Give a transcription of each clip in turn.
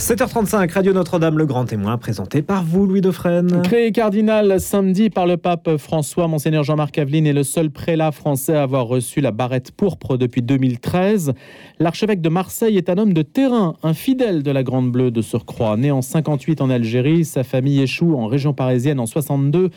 7h35, Radio Notre-Dame, le grand témoin, présenté par vous, Louis Dauphren. Créé cardinal samedi par le pape François, Monseigneur Jean-Marc Aveline est le seul prélat français à avoir reçu la barrette pourpre depuis 2013. L'archevêque de Marseille est un homme de terrain, un fidèle de la Grande Bleue de surcroît. Né en 58 en Algérie, sa famille échoue en région parisienne en 62.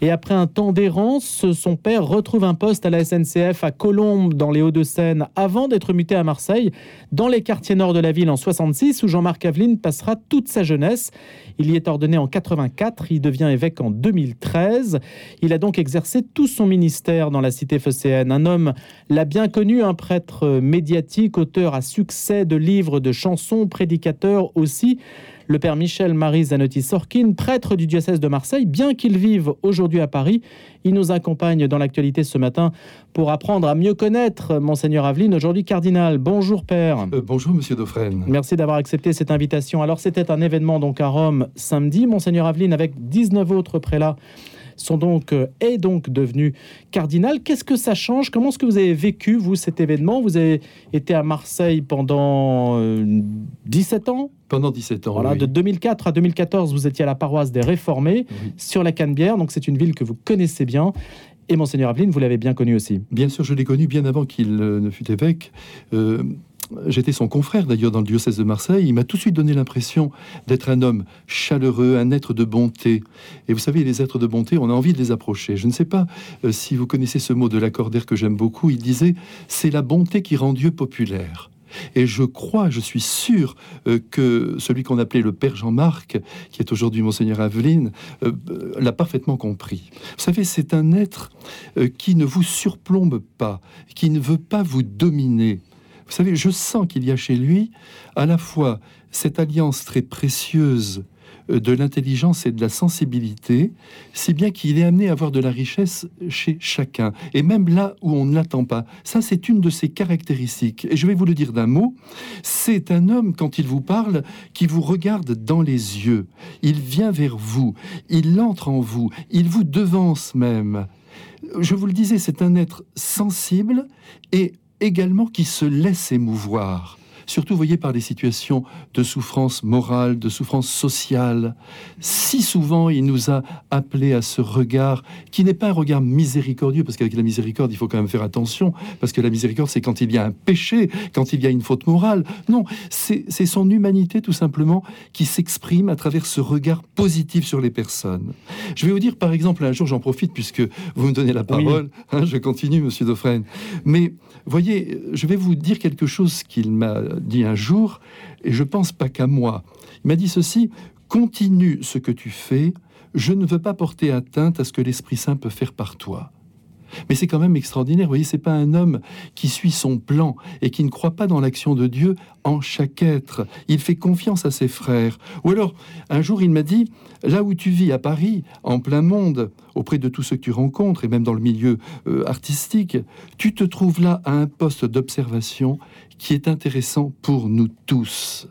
Et après un temps d'errance, son père retrouve un poste à la SNCF à Colombes, dans les Hauts-de-Seine, avant d'être muté à Marseille, dans les quartiers nord de la ville en 66, où Jean-Marc Aveline passera toute sa jeunesse. Il y est ordonné en 84, il devient évêque en 2013. Il a donc exercé tout son ministère dans la cité phocéenne. Un homme l'a bien connu, un prêtre médiatique, auteur à succès de livres, de chansons, prédicateur aussi le père Michel-Marie Zanotti-Sorkin, prêtre du diocèse de Marseille, bien qu'il vive aujourd'hui à Paris. Il nous accompagne dans l'actualité ce matin pour apprendre à mieux connaître Monseigneur Aveline, aujourd'hui cardinal. Bonjour père. Euh, bonjour Monsieur Dauphren. Merci d'avoir accepté cette invitation. Alors c'était un événement donc à Rome samedi. Monseigneur Aveline avec 19 autres prélats sont donc euh, est donc devenu cardinal. Qu'est-ce que ça change? Comment est-ce que vous avez vécu vous cet événement? Vous avez été à Marseille pendant 17 euh, ans? Pendant 17 ans. Voilà, de 2004 à 2014, vous étiez à la paroisse des Réformés sur la Canebière, donc c'est une ville que vous connaissez bien. Et Monseigneur Aveline, vous l'avez bien connu aussi. Bien sûr, je l'ai connu bien avant qu'il euh, ne fût évêque. J'étais son confrère d'ailleurs dans le diocèse de Marseille. Il m'a tout de suite donné l'impression d'être un homme chaleureux, un être de bonté. Et vous savez, les êtres de bonté, on a envie de les approcher. Je ne sais pas euh, si vous connaissez ce mot de Lacordaire que j'aime beaucoup. Il disait C'est la bonté qui rend Dieu populaire. Et je crois, je suis sûr euh, que celui qu'on appelait le Père Jean-Marc, qui est aujourd'hui Monseigneur Aveline, euh, l'a parfaitement compris. Vous savez, c'est un être qui ne vous surplombe pas, qui ne veut pas vous dominer. Vous savez, je sens qu'il y a chez lui à la fois cette alliance très précieuse euh, de l'intelligence et de la sensibilité, si bien qu'il est amené à avoir de la richesse chez chacun, et même là où on ne l'attend pas. Ça, c'est une de ses caractéristiques. Et je vais vous le dire d'un mot, c'est un homme, quand il vous parle, qui vous regarde dans les yeux. Il vient vers vous, il entre en vous, il vous devance même. Je vous le disais, c'est un être sensible et également qui se laisse émouvoir surtout, voyez, par des situations de souffrance morale, de souffrance sociale. Si souvent, il nous a appelés à ce regard qui n'est pas un regard miséricordieux, parce qu'avec la miséricorde, il faut quand même faire attention, parce que la miséricorde, c'est quand il y a un péché, quand il y a une faute morale. Non, c'est son humanité, tout simplement, qui s'exprime à travers ce regard positif sur les personnes. Je vais vous dire, par exemple, un jour, j'en profite, puisque vous me donnez la parole, hein, je continue, monsieur Dauphren, mais voyez, je vais vous dire quelque chose qu'il m'a dit un jour, et je pense pas qu'à moi. Il m'a dit ceci continue ce que tu fais, je ne veux pas porter atteinte à ce que l'Esprit Saint peut faire par toi. Mais c'est quand même extraordinaire. Vous voyez, c'est pas un homme qui suit son plan et qui ne croit pas dans l'action de Dieu en chaque être. Il fait confiance à ses frères. Ou alors, un jour, il m'a dit là où tu vis à Paris, en plein monde, auprès de tous ceux que tu rencontres et même dans le milieu euh, artistique, tu te trouves là à un poste d'observation qui est intéressant pour nous tous.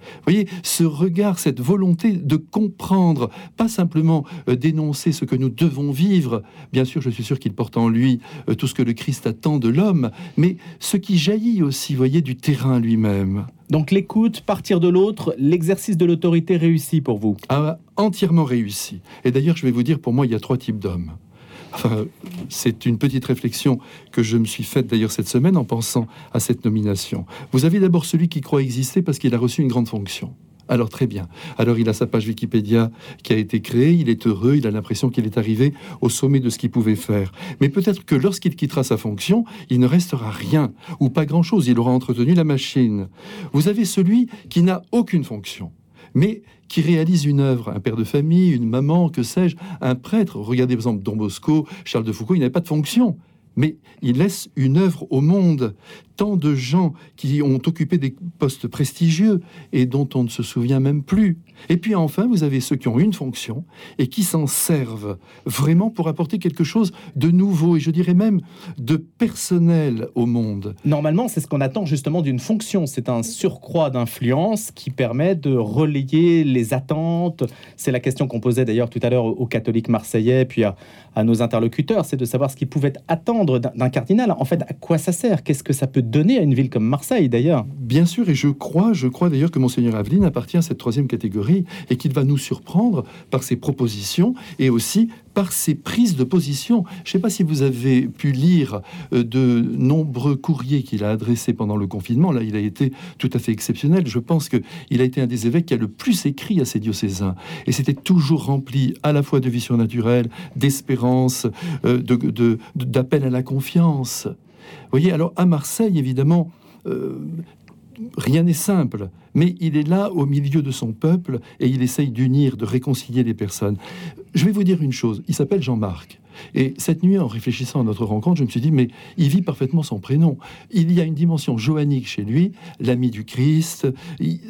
Vous voyez, ce regard, cette volonté de comprendre, pas simplement euh, dénoncer ce que nous devons vivre. Bien sûr, je suis sûr qu'il porte en lui euh, tout ce que le Christ attend de l'homme, mais ce qui jaillit aussi, voyez, du terrain lui-même. Donc l'écoute, partir de l'autre, l'exercice de l'autorité réussi pour vous ah, Entièrement réussi. Et d'ailleurs, je vais vous dire, pour moi, il y a trois types d'hommes c'est une petite réflexion que je me suis faite d'ailleurs cette semaine en pensant à cette nomination. Vous avez d'abord celui qui croit exister parce qu'il a reçu une grande fonction. Alors très bien. Alors il a sa page Wikipédia qui a été créée, il est heureux, il a l'impression qu'il est arrivé au sommet de ce qu'il pouvait faire. Mais peut-être que lorsqu'il quittera sa fonction, il ne restera rien ou pas grand-chose, il aura entretenu la machine. Vous avez celui qui n'a aucune fonction mais qui réalise une œuvre, un père de famille, une maman, que sais-je, un prêtre. Regardez par exemple Don Bosco, Charles de Foucault, il n'avait pas de fonction mais il laisse une œuvre au monde. Tant de gens qui ont occupé des postes prestigieux et dont on ne se souvient même plus. Et puis enfin, vous avez ceux qui ont une fonction et qui s'en servent vraiment pour apporter quelque chose de nouveau et je dirais même de personnel au monde. Normalement, c'est ce qu'on attend justement d'une fonction. C'est un surcroît d'influence qui permet de relayer les attentes. C'est la question qu'on posait d'ailleurs tout à l'heure aux catholiques marseillais, puis à, à nos interlocuteurs, c'est de savoir ce qu'ils pouvaient attendre d'un cardinal. En fait, à quoi ça sert? Qu'est-ce que ça peut donner à une ville comme Marseille, d'ailleurs. Bien sûr, et je crois, je crois d'ailleurs que Monseigneur Aveline appartient à cette troisième catégorie et qu'il va nous surprendre par ses propositions et aussi par ses prises de position. Je ne sais pas si vous avez pu lire euh, de nombreux courriers qu'il a adressés pendant le confinement. Là, il a été tout à fait exceptionnel. Je pense qu'il a été un des évêques qui a le plus écrit à ses diocésains. Et c'était toujours rempli à la fois de vision naturelle, d'espérance, euh, d'appel à la confiance. Voyez, alors à Marseille, évidemment, euh, rien n'est simple, mais il est là au milieu de son peuple et il essaye d'unir, de réconcilier les personnes. Je vais vous dire une chose, il s'appelle Jean-Marc. Et cette nuit, en réfléchissant à notre rencontre, je me suis dit, mais il vit parfaitement son prénom. Il y a une dimension joannique chez lui, l'ami du Christ,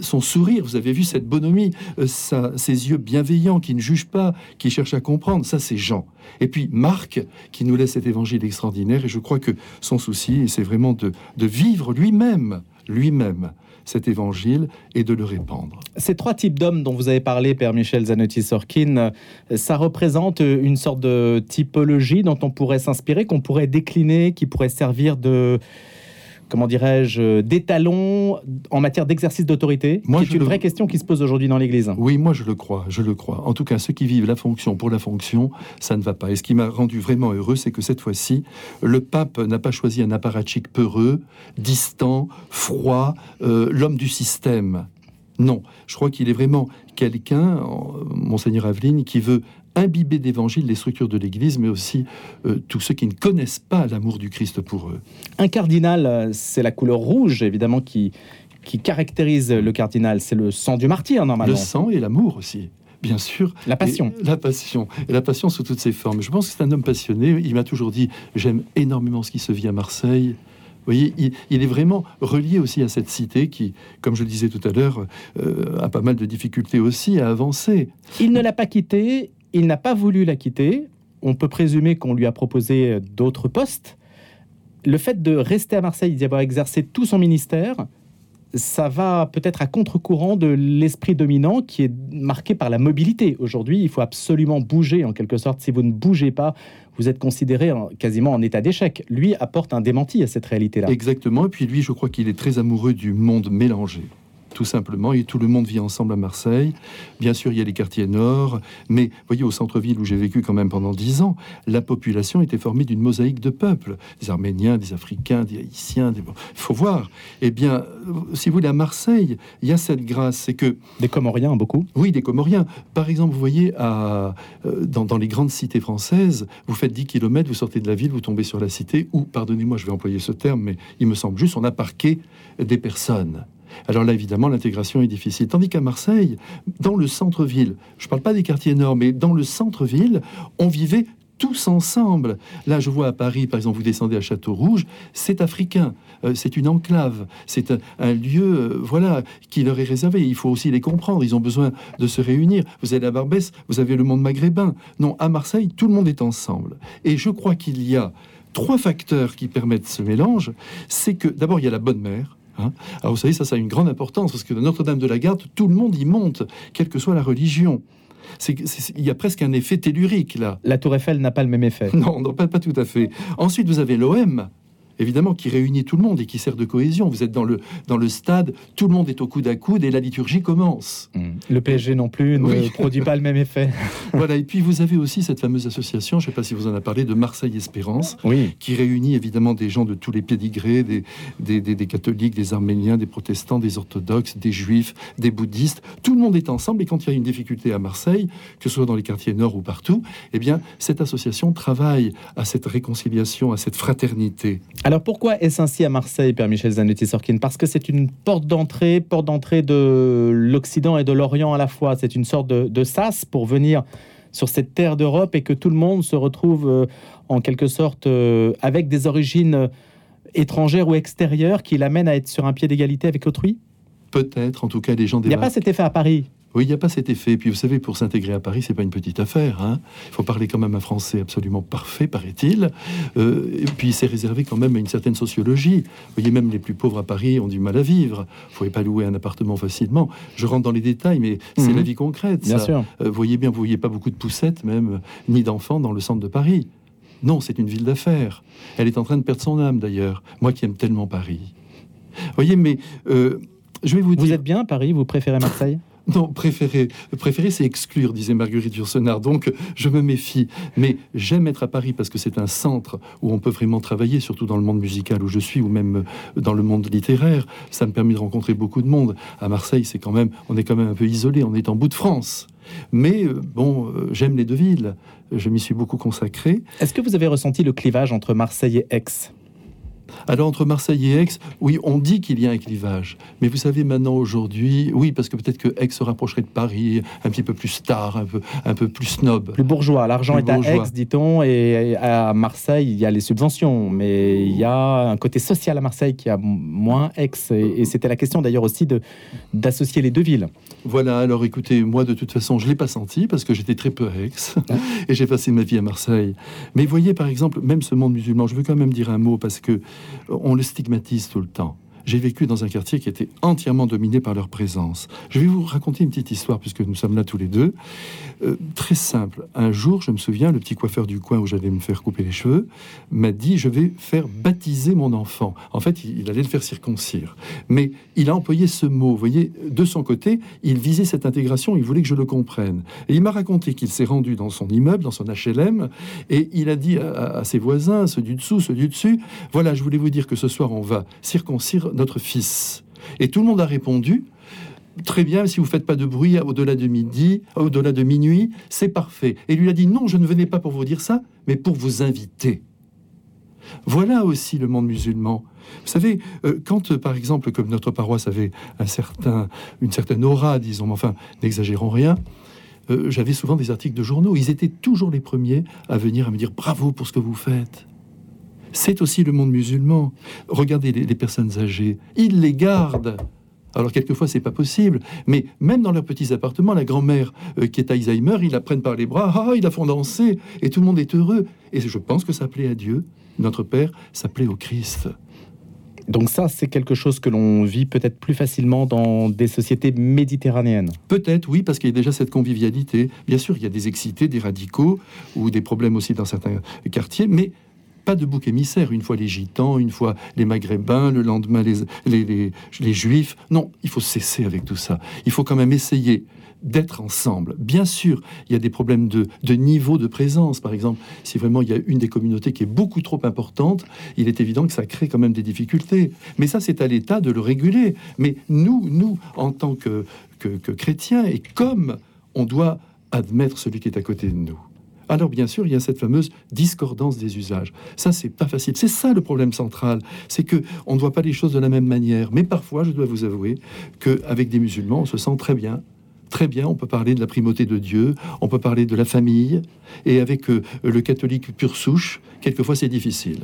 son sourire, vous avez vu cette bonhomie, euh, ses yeux bienveillants qui ne jugent pas, qui cherchent à comprendre, ça c'est Jean. Et puis Marc, qui nous laisse cet évangile extraordinaire, et je crois que son souci, c'est vraiment de vivre lui-même lui-même cet évangile et de le répandre. Ces trois types d'hommes dont vous avez parlé, Père Michel Zanotti-Sorkin, ça représente une sorte de typologie dont on pourrait s'inspirer, qu'on pourrait décliner, qui pourrait servir de comment dirais-je, d'étalon en matière d'exercice d'autorité C'est une vraie question qui se pose aujourd'hui dans l'Église. Oui, moi je le crois, je le crois. En tout cas, ceux qui vivent la fonction pour la fonction, ça ne va pas. Et ce qui m'a rendu vraiment heureux, c'est que cette fois-ci, le pape n'a pas choisi un apparatchik peureux, distant, froid, euh, l'homme du système. Non, je crois qu'il est vraiment quelqu'un, monseigneur Aveline, qui veut imbibés d'évangile les structures de l'Église, mais aussi euh, tous ceux qui ne connaissent pas l'amour du Christ pour eux. Un cardinal, euh, c'est la couleur rouge, évidemment, qui, qui caractérise le cardinal. C'est le sang du martyr, normalement. Le sang et l'amour aussi bien sûr. La passion. la passion. Et la passion sous toutes ses formes. Je pense que c'est un homme passionné. Il m'a toujours dit J'aime énormément ce qui se vit à Marseille. Voyez, il, est vraiment relié aussi à cette cité qui, comme je le disais tout à l'heure, euh, a pas mal de difficultés aussi à avancer. Il ne l'a pas quitté il n'a pas voulu la quitter. On peut présumer qu'on lui a proposé d'autres postes. Le fait de rester à Marseille, d'y avoir exercé tout son ministère, ça va peut-être à contre-courant de l'esprit dominant qui est marqué par la mobilité. Aujourd'hui, il faut absolument bouger en quelque sorte. Si vous ne bougez pas, vous êtes considéré quasiment en état d'échec. Lui apporte un démenti à cette réalité-là. Exactement. Et puis lui, je crois qu'il est très amoureux du monde mélangé tout simplement, et tout le monde vit ensemble à Marseille. Bien sûr, il y a les quartiers nord, mais voyez, au centre-ville où j'ai vécu quand même pendant dix ans, la population était formée d'une mosaïque de peuples, des Arméniens, des Africains, des Haïtiens, des... il faut voir. Eh bien, si vous voulez, à Marseille, il y a cette grâce, c'est que... Des Comoriens, beaucoup? Oui, des Comoriens. Par exemple, vous voyez, à, euh, dans, dans les grandes cités françaises, vous faites 10 km, vous sortez de la ville, vous tombez sur la cité, ou, pardonnez-moi, je vais employer ce terme, mais il me semble juste, on a parqué des personnes. Alors là, évidemment, l'intégration est difficile. Tandis qu'à Marseille, dans le centre-ville, je ne parle pas des quartiers nord, mais dans le centre-ville, on vivait tous ensemble. Là, je vois à Paris, par exemple, vous descendez à Château-Rouge, c'est africain, euh, c'est une enclave, c'est un, lieu, euh, voilà, qui leur est réservé. Il faut aussi les comprendre. Ils ont besoin de se réunir. Vous allez à Barbès, vous avez le monde maghrébin. Non, à Marseille, tout le monde est ensemble. Et je crois qu'il y a trois facteurs qui permettent ce mélange. C'est que d'abord, il y a la bonne mère Hein. Alors vous savez, ça, ça a une grande importance, parce que Notre-Dame de la Garde, tout le monde y monte, quelle que soit la religion. il y a presque un effet tellurique là. La Tour Eiffel n'a pas le même effet. Non, non pas, pas tout à fait. Ensuite, vous avez l'OM, évidemment, qui réunit tout le monde et qui sert de cohésion. Vous êtes dans le, dans le stade, tout le monde est au coude à coude et la liturgie commence. Mmh. Le PSG non plus ne produit pas le même effet. voilà, et puis vous avez aussi cette fameuse association, je ne sais pas si vous en avez parlé, de Marseille Espérance, oui. qui réunit évidemment des gens de tous les pédigrés, des, des, des, catholiques, des arméniens, des protestants, des orthodoxes, des juifs, des bouddhistes. Tout le monde est ensemble et quand il y a une difficulté à Marseille, que ce soit dans les quartiers nord ou partout, eh bien, cette association travaille à cette réconciliation, à cette fraternité. Alors pourquoi est-ce ainsi à Marseille, Père Michel Zanetti-Sorkin Parce que c'est une porte d'entrée, porte d'entrée de l'Occident et de l'Orient à la fois. C'est une sorte de, sas pour venir sur cette terre d'Europe et que tout le monde se retrouve euh, en quelque sorte euh, avec des origines étrangères ou extérieures qui l'amènent à être sur un pied d'égalité avec autrui? Peut-être, en tout cas, les gens des. Il n'y a pas cet effet à Paris oui, il n'y a pas cet effet. Puis vous savez, pour s'intégrer à Paris, c'est pas une petite affaire. Hein. Il faut parler quand même un français absolument parfait, paraît-il. Euh, et puis c'est réservé quand même à une certaine sociologie. Vous voyez, même les plus pauvres à Paris ont du mal à vivre. Vous ne pouvez pas louer un appartement facilement. Je rentre dans les détails, mais c'est mhm. la vie concrète. Bien sûr. Euh, vous voyez bien, vous voyez pas beaucoup de poussettes, même, ni d'enfants dans le centre de Paris. Non, c'est une ville d'affaires. Elle est en train de perdre son âme d'ailleurs. Moi qui aime tellement Paris. Voyez, mais euh, je vais vous dire. Vous êtes bien à Paris Vous préférez Marseille? Non, préférer, préférer c'est exclure, disait Marguerite Yourcenar. Donc, je me méfie. Mais j'aime être à Paris parce que c'est un centre où on peut vraiment travailler, surtout dans le monde musical où je suis, ou même dans le monde littéraire. Ça me permet de rencontrer beaucoup de monde. À Marseille, c'est quand même, on est quand même un peu isolé. On est en bout de France. Mais euh, bon, euh, j'aime les deux villes. Je m'y suis beaucoup consacré. Est-ce que vous avez ressenti le clivage entre Marseille et Aix? Alors entre Marseille et Aix, oui, on dit qu'il y a un clivage. Mais vous savez maintenant aujourd'hui, oui, parce que peut-être que Aix se rapprocherait de Paris, un petit peu plus star, un peu, un peu plus snob. Plus bourgeois. L'argent est à Aix, dit-on, et à Marseille, il y a les subventions. Mais il y a un côté social à Marseille qui a moins Aix. Et, c'était la question d'ailleurs aussi de, d'associer les deux villes. Voilà, alors écoutez, moi de toute façon, je ne l'ai pas senti parce que j'étais très peu à Aix ah. et j'ai passé ma vie à Marseille. Mais voyez par exemple, même ce monde musulman, je veux quand même dire un mot parce que on le stigmatise tout le temps. J'ai vécu dans un quartier qui était entièrement dominé par leur présence. Je vais vous raconter une petite histoire puisque nous sommes là tous les deux. Euh, très simple. Un jour, je me souviens, le petit coiffeur du coin où j'allais me faire couper les cheveux m'a dit je vais faire baptiser mon enfant. En fait, il, allait le faire circoncire. Mais il a employé ce mot. Vous voyez, de son côté, il visait cette intégration. Il voulait que je le comprenne. Et il m'a raconté qu'il s'est rendu dans son immeuble, dans son HLM, et il a dit à, à ses voisins, ceux du dessous, ceux du dessus, voilà, je voulais vous dire que ce soir on va circoncire notre fils. Et tout le monde a répondu Très bien, si vous faites pas de bruit au-delà de midi, au-delà de minuit, c'est parfait. Et lui a dit non, je ne venais pas pour vous dire ça, mais pour vous inviter. Voilà aussi le monde musulman. Vous savez, euh, quand par exemple, comme notre paroisse avait un certain, une certaine aura, disons, enfin, n'exagérons rien, euh, j'avais souvent des articles de journaux. Ils étaient toujours les premiers à venir à me dire bravo pour ce que vous faites. C'est aussi le monde musulman. Regardez les, les personnes âgées, ils les gardent. Alors quelquefois c'est pas possible, mais même dans leurs petits appartements, la grand-mère euh, qui est Alzheimer, ils la prennent par les bras, ah, ils la font danser, et tout le monde est heureux. Et je pense que ça plaît à Dieu, notre Père, ça plaît au Christ. Donc ça, c'est quelque chose que l'on vit peut-être plus facilement dans des sociétés méditerranéennes. Peut-être, oui, parce qu'il y a déjà cette convivialité. Bien sûr, il y a des excités, des radicaux, ou des problèmes aussi dans certains quartiers, mais pas de bouc émissaire, une fois les gitans, une fois les maghrébins, le lendemain les, les, les, juifs. Non, il faut cesser avec tout ça. Il faut quand même essayer d'être ensemble. Bien sûr, il y a des problèmes de, de, niveau de présence. Par exemple, si vraiment il y a une des communautés qui est beaucoup trop importante, il est évident que ça crée quand même des difficultés. Mais ça, c'est à l'État de le réguler. Mais nous, nous, en tant que, que, que chrétiens, et comme on doit admettre celui qui est à côté de nous alors bien sûr, il y a cette fameuse discordance des usages. Ça, c'est pas facile. C'est ça le problème central. C'est que on ne voit pas les choses de la même manière. Mais parfois, je dois vous avouer qu'avec des musulmans, on se sent très bien. Très bien, on peut parler de la primauté de Dieu, on peut parler de la famille, et avec euh, le catholique pur souche, quelquefois c'est difficile.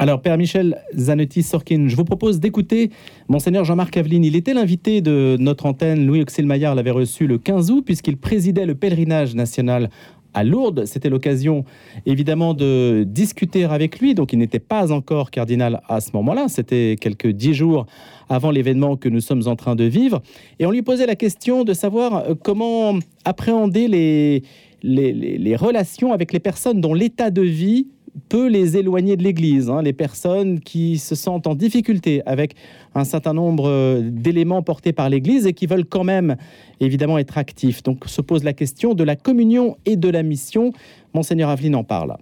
Alors, Père Michel Zanetti-Sorkin, je vous propose d'écouter Monseigneur Jean-Marc Aveline. Il était l'invité de notre antenne. Louis Auxil-Maillard l'avait reçu le 15 août, puisqu'il présidait le pèlerinage national à Lourdes. C'était l'occasion évidemment de discuter avec lui. Donc il n'était pas encore cardinal à ce moment-là. C'était quelques dix jours avant l'événement que nous sommes en train de vivre. Et on lui posait la question de savoir euh, comment appréhender les, les, les relations avec les personnes dont l'état de vie peut les éloigner de l'Église, hein, les personnes qui se sentent en difficulté avec un certain nombre euh, d'éléments portés par l'Église et qui veulent quand même évidemment être actifs. Donc se pose la question de la communion et de la mission. Monseigneur Aveline en parle.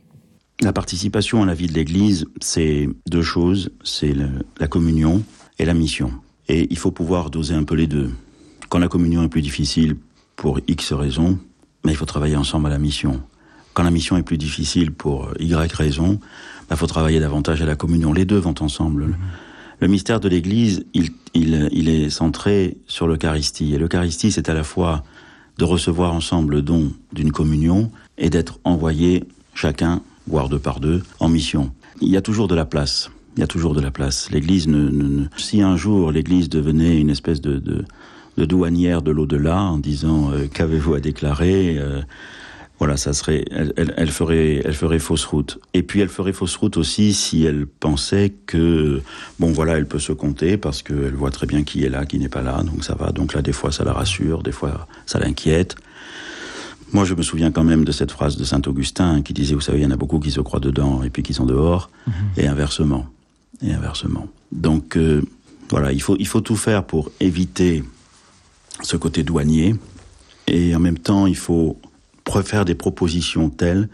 La participation à la vie de l'Église, c'est deux choses, c'est la communion et la mission. Et il faut pouvoir doser un peu les deux. Quand la communion est plus difficile pour X raisons, mais il faut travailler ensemble à la mission. Quand la mission est plus difficile pour Y raison, il bah, faut travailler davantage à la communion. Les deux vont ensemble. Le mystère de l'Église, il, est centré sur l'Eucharistie. Et l'Eucharistie, c'est à la fois de recevoir ensemble le don d'une communion et d'être envoyé chacun, voire deux par deux, en mission. Il y a toujours de la place. Il y a toujours de la place. L'Église ne, si un jour l'Église devenait une espèce de douanière de l'au-delà en disant euh, qu'avez-vous à déclarer euh, voilà, ça serait, elle, ferait, elle ferait fausse route. Et puis elle ferait fausse route aussi si elle pensait que, bon voilà, elle peut se compter parce qu'elle voit très bien qui est là, qui n'est pas là, donc ça va. Donc là, des fois, ça la rassure, des fois, ça l'inquiète. Moi, je me souviens quand même de cette phrase de saint Augustin qui disait, vous savez, il y en a beaucoup qui se croient dedans et puis qui sont dehors, mhm. et inversement, et inversement. Donc euh, voilà, il faut il faut tout faire pour éviter ce côté douanier, et en même temps, il faut faire des propositions telles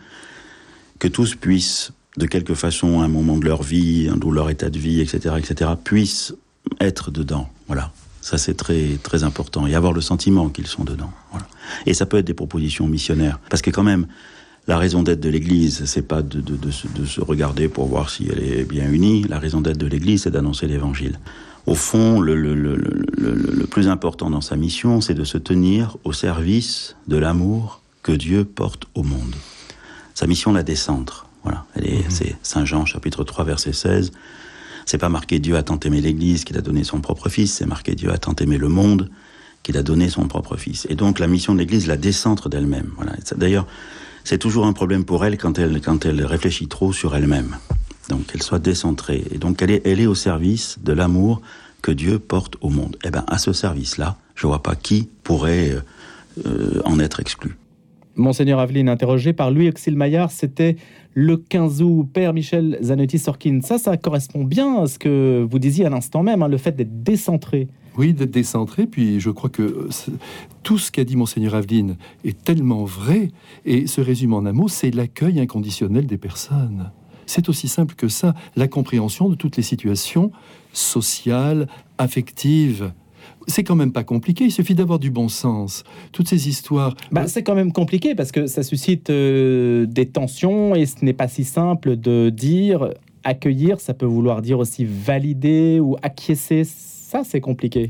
que tous puissent, de quelque façon, à un moment de leur vie, ou leur état de vie, etc., etc., puissent être dedans. Voilà. Ça, c'est très, très important. Et avoir le sentiment qu'ils sont dedans. Voilà. Et ça peut être des propositions missionnaires. Parce que quand même, la raison d'être de l'Église, c'est pas de, se regarder pour voir si elle est bien unie. La raison d'être de l'Église, c'est d'annoncer l'Évangile. Au fond, le, plus important dans sa mission, c'est de se tenir au service de l'amour que Dieu porte au monde. Sa mission, la descendre. Voilà. Mhm. c'est Saint Jean, chapitre 3, verset 16. C'est pas marqué Dieu a tant aimé l'Église qu'il a donné son propre Fils, c'est marqué Dieu a tant aimé le monde qu'il a donné son propre Fils. Et donc la mission de l'Église, la descendre d'elle-même. Voilà. D'ailleurs, c'est toujours un problème pour elle quand elle, quand elle réfléchit trop sur elle-même. Donc qu'elle soit décentrée. Et donc elle est, elle est au service de l'amour que Dieu porte au monde. Eh bien, à ce service-là, je vois pas qui pourrait euh, en être exclu. Monseigneur Aveline, interrogé par Louis Maillard, c'était le 15 août. Père Michel Zanotti-Sorkin, ça, ça correspond bien à ce que vous disiez à l'instant même, hein, le fait d'être décentré. Oui, d'être décentré. Puis je crois que tout ce qu'a dit Monseigneur Aveline est tellement vrai et se résume en un mot c'est l'accueil inconditionnel des personnes. C'est aussi simple que ça, la compréhension de toutes les situations sociales, affectives, c'est quand même pas compliqué, il suffit d'avoir du bon sens. Toutes ces histoires. Bah, c'est quand même compliqué parce que ça suscite euh, des tensions et ce n'est pas si simple de dire accueillir, ça peut vouloir dire aussi valider ou acquiescer. Ça, c'est compliqué.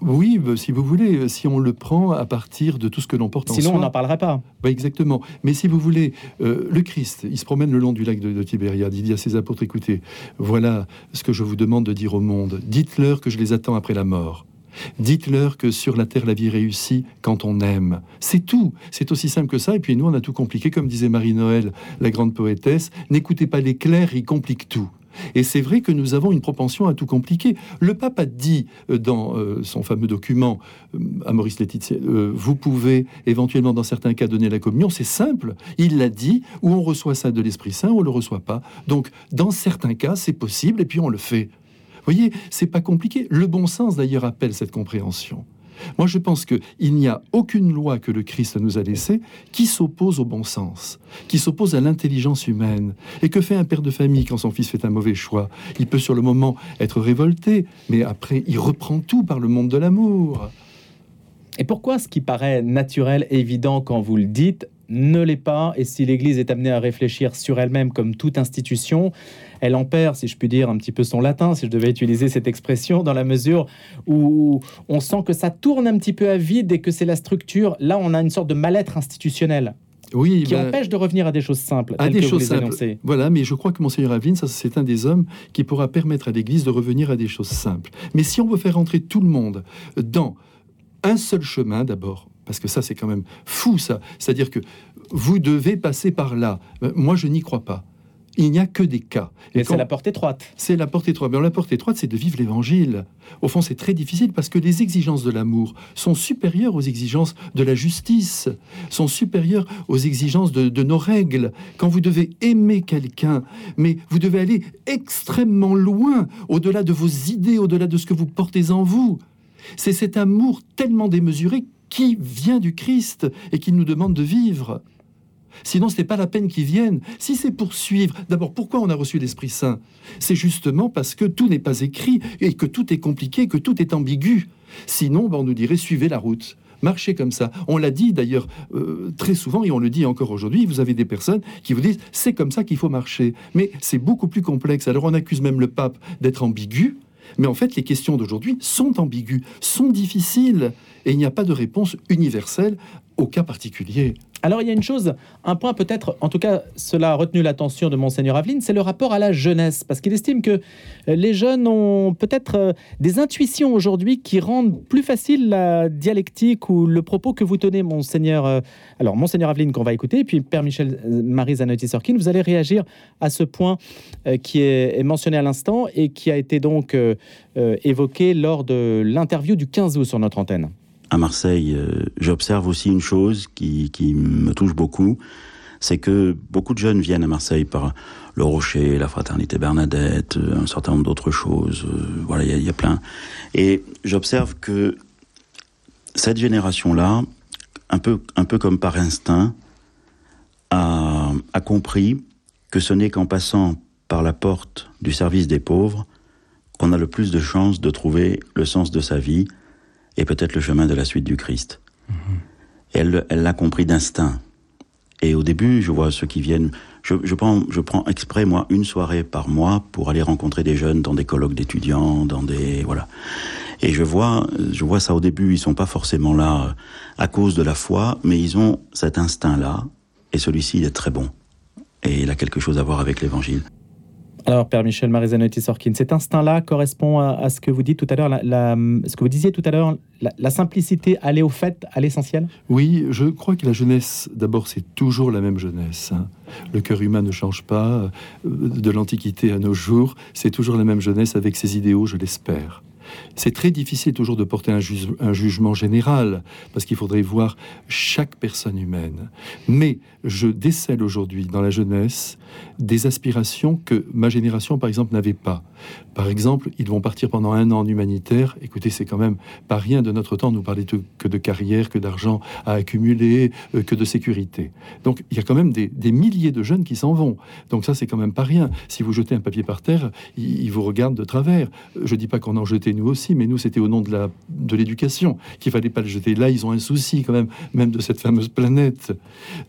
Oui, bah, si vous voulez, euh, si on le prend à partir de tout ce que l'on porte en soi. Sinon, on n'en parlerait pas. Bah, exactement. Mais si vous voulez, euh, le Christ, il se promène le long du lac de, de Tibériade. Il dit à ses apôtres écoutez, voilà ce que je vous demande de dire au monde. Dites-leur que je les attends après la mort. Dites-leur que sur la terre, la vie réussit quand on aime. C'est tout. C'est aussi simple que ça. Et puis nous, on a tout compliqué. Comme disait Marie-Noël, la grande poétesse, n'écoutez pas les clercs, ils compliquent tout. Et c'est vrai que nous avons une propension à tout compliquer. Le pape a dit euh, dans euh, son fameux document euh, à Maurice Laetitia, vous pouvez éventuellement dans certains cas donner la communion, c'est simple. Il l'a dit, ou on reçoit ça de l'Esprit Saint, ou on le reçoit pas. Donc dans certains cas, c'est possible, et puis on le fait voyez, c'est pas compliqué. Le bon sens, d'ailleurs, appelle cette compréhension. Moi, je pense qu'il n'y a aucune loi que le Christ nous a laissée qui s'oppose au bon sens, qui s'oppose à l'intelligence humaine. Et que fait un père de famille quand son fils fait un mauvais choix? Il peut sur le moment être révolté, mais après, il reprend tout par le monde de l'amour. Et pourquoi ce qui paraît naturel, évident quand vous le dites, ne l'est pas? Et si l'Église est amenée à réfléchir sur elle-même comme toute institution, elle en perd, si je puis dire, un petit peu son latin, si je devais utiliser cette expression, dans la mesure où on sent que ça tourne un petit peu à vide et que c'est la structure. Là, on a une sorte de mal-être institutionnel. Oui, qui ben, empêche de revenir à des choses simples. À des choses simples. Voilà, mais je crois que Monseigneur Aveline, ça, c'est un des hommes qui pourra permettre à l'Église de revenir à des choses simples. Mais si on veut faire entrer tout le monde dans un seul chemin, d'abord, parce que ça, c'est quand même fou, ça. C'est-à-dire que vous devez passer par là. Euh, moi, je n'y crois pas il n'y a que des cas. Et c'est la porte étroite. C'est la porte étroite. Mais la porte étroite, c'est de vivre l'évangile. Au fond, c'est très difficile parce que les exigences de l'amour sont supérieures aux exigences de la justice, sont supérieures aux exigences de, de nos règles. Quand vous devez aimer quelqu'un, mais vous devez aller extrêmement loin, au-delà de vos idées, au-delà de ce que vous portez en vous. C'est cet amour tellement démesuré qui vient du Christ et qui nous demande de vivre. Sinon, ce n'est pas la peine qu'ils viennent. Si c'est pour suivre, d'abord, pourquoi on a reçu l'Esprit Saint? C'est justement parce que tout n'est pas écrit et que tout est compliqué, que tout est ambigu. Sinon, ben, on nous dirait suivez la route. Marchez comme ça. On l'a dit d'ailleurs euh, très souvent et on le dit encore aujourd'hui. Vous avez des personnes qui vous disent c'est comme ça qu'il faut marcher. Mais c'est beaucoup plus complexe. Alors on accuse même le pape d'être ambigu. Mais en fait, les questions d'aujourd'hui sont ambiguës, sont difficiles, et il n'y a pas de réponse universelle au cas particulier. Alors il y a une chose, un point peut-être, en tout cas cela a retenu l'attention de monseigneur Aveline, c'est le rapport à la jeunesse, parce qu'il estime que euh, les jeunes ont peut-être euh, des intuitions aujourd'hui qui rendent plus facile la dialectique ou le propos que vous tenez, monseigneur. Euh, alors monseigneur Aveline qu'on va écouter, puis Père Michel Marie Zanotti-Sorkin, vous allez réagir à ce point qui est, mentionné à l'instant et qui a été donc évoqué lors de l'interview du 15 août sur notre antenne. À Marseille, euh, j'observe aussi une chose qui, qui me touche beaucoup, c'est que beaucoup de jeunes viennent à Marseille par le Rocher, la Fraternité Bernadette, euh, un certain nombre d'autres choses. euh, Voilà, il y a- plein. Et j'observe que cette génération-là, un peu, un peu comme par instinct, a, a compris que ce n'est qu'en passant par la porte du service des pauvres qu'on a le plus de chances de trouver le sens de sa vie et peut-être le chemin de la suite du Christ. Et elle elle l'a compris d'instinct. Et au début, je vois ceux qui viennent. Je, je, prends, je prends exprès, moi, une soirée par mois pour aller rencontrer des jeunes dans des colloques d'étudiants, dans des. Voilà. Et je vois, je vois ça au début, ils sont pas forcément là euh, à cause de la foi, mais ils ont cet instinct-là, et celui-ci il est très bon. Et il a quelque chose à voir avec l'évangile. Alors, Père Michel Marizanotti Sorkin, cet instinct-là correspond à, ce que vous dites tout à l'heure, ce que vous disiez tout à l'heure, la, la simplicité, aller au fait, à l'essentiel? Oui, je crois que la jeunesse, d'abord, c'est toujours la même jeunesse. hein. Le cœur humain ne change pas. euh, De l'Antiquité à nos jours, c'est toujours la même jeunesse avec ses idéaux, je l'espère. C'est très difficile toujours de porter un, juge- un jugement général, parce qu'il faudrait voir chaque personne humaine. Mais je décèle aujourd'hui dans la jeunesse des aspirations que ma génération, par exemple, n'avait pas. Par exemple, ils vont partir pendant un an en humanitaire. Écoutez, c'est quand même pas rien de notre temps, nous parler de- que de carrière, que d'argent à accumuler, euh, que de sécurité. Donc il y a quand même des, milliers de jeunes qui s'en vont. Donc ça, c'est quand même pas rien. Si vous jetez un papier par terre, ils, vous regardent de travers. Je dis pas qu'on en jetait nous aussi, mais nous, c'était au nom de la de l'éducation qu'il fallait pas le jeter. Là, ils ont un souci quand même, même de cette fameuse planète.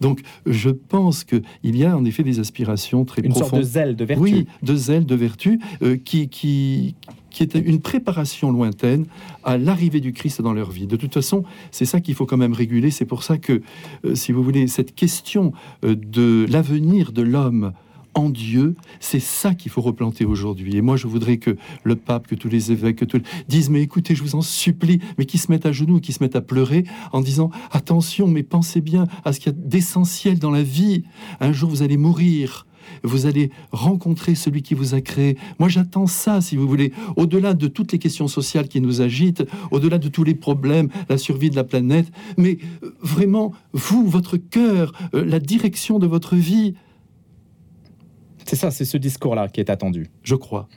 Donc je pense que il y a en effet des aspirations très Une sorte profondes. de zèle, de vertu. Oui, de zèle, de vertu, euh, qui, qui, qui est une préparation lointaine à l'arrivée du Christ dans leur vie. De toute façon, c'est ça qu'il faut quand même réguler. C'est pour ça que, euh, si vous voulez, cette question euh, de l'avenir de l'homme en Dieu, c'est ça qu'il faut replanter aujourd'hui. Et moi, je voudrais que le pape, que tous les évêques, que disent, mais écoutez, je vous en supplie, mais qui se mettent à genoux, qui se mettent à pleurer en disant, attention, mais pensez bien à ce qu'il y a d'essentiel dans la vie. Un jour, vous allez mourir. Vous allez rencontrer celui qui vous a créé. Moi, j'attends ça, si vous voulez. Au-delà de toutes les questions sociales qui nous agitent, au-delà de tous les problèmes, la survie de la planète, mais euh, vraiment, vous, votre cœur, euh, la direction de votre vie, C'est ça, c'est ce discours-là qui est attendu. je crois.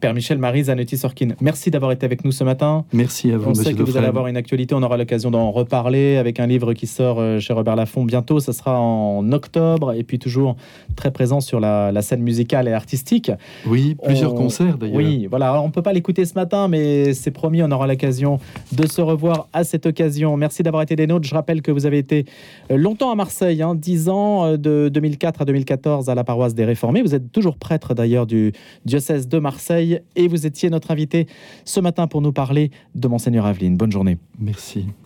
Père Michel Marizanotti Sorkin, merci d'avoir été avec nous ce matin. Merci à vous, On sait que vous allez avoir une actualité, on aura l'occasion d'en reparler avec un livre qui sort euh, chez Robert Laffont bientôt, ça sera en octobre, et puis toujours très présent sur la, la scène musicale et artistique. Oui, plusieurs On- concerts d'ailleurs. Oui, voilà, alors on ne peut pas l'écouter ce matin, mais c'est promis, on aura l'occasion de se revoir à cette occasion. Merci d'avoir été des nôtres. Je rappelle que vous avez été euh, longtemps à Marseille, hein, 10 ans, euh, de 2004 à 2014 à la paroisse des Réformés. Vous êtes toujours prêtre d'ailleurs du diocèse de Et vous étiez notre invité ce matin pour nous parler de Monseigneur Aveline. Bonne journée. Merci.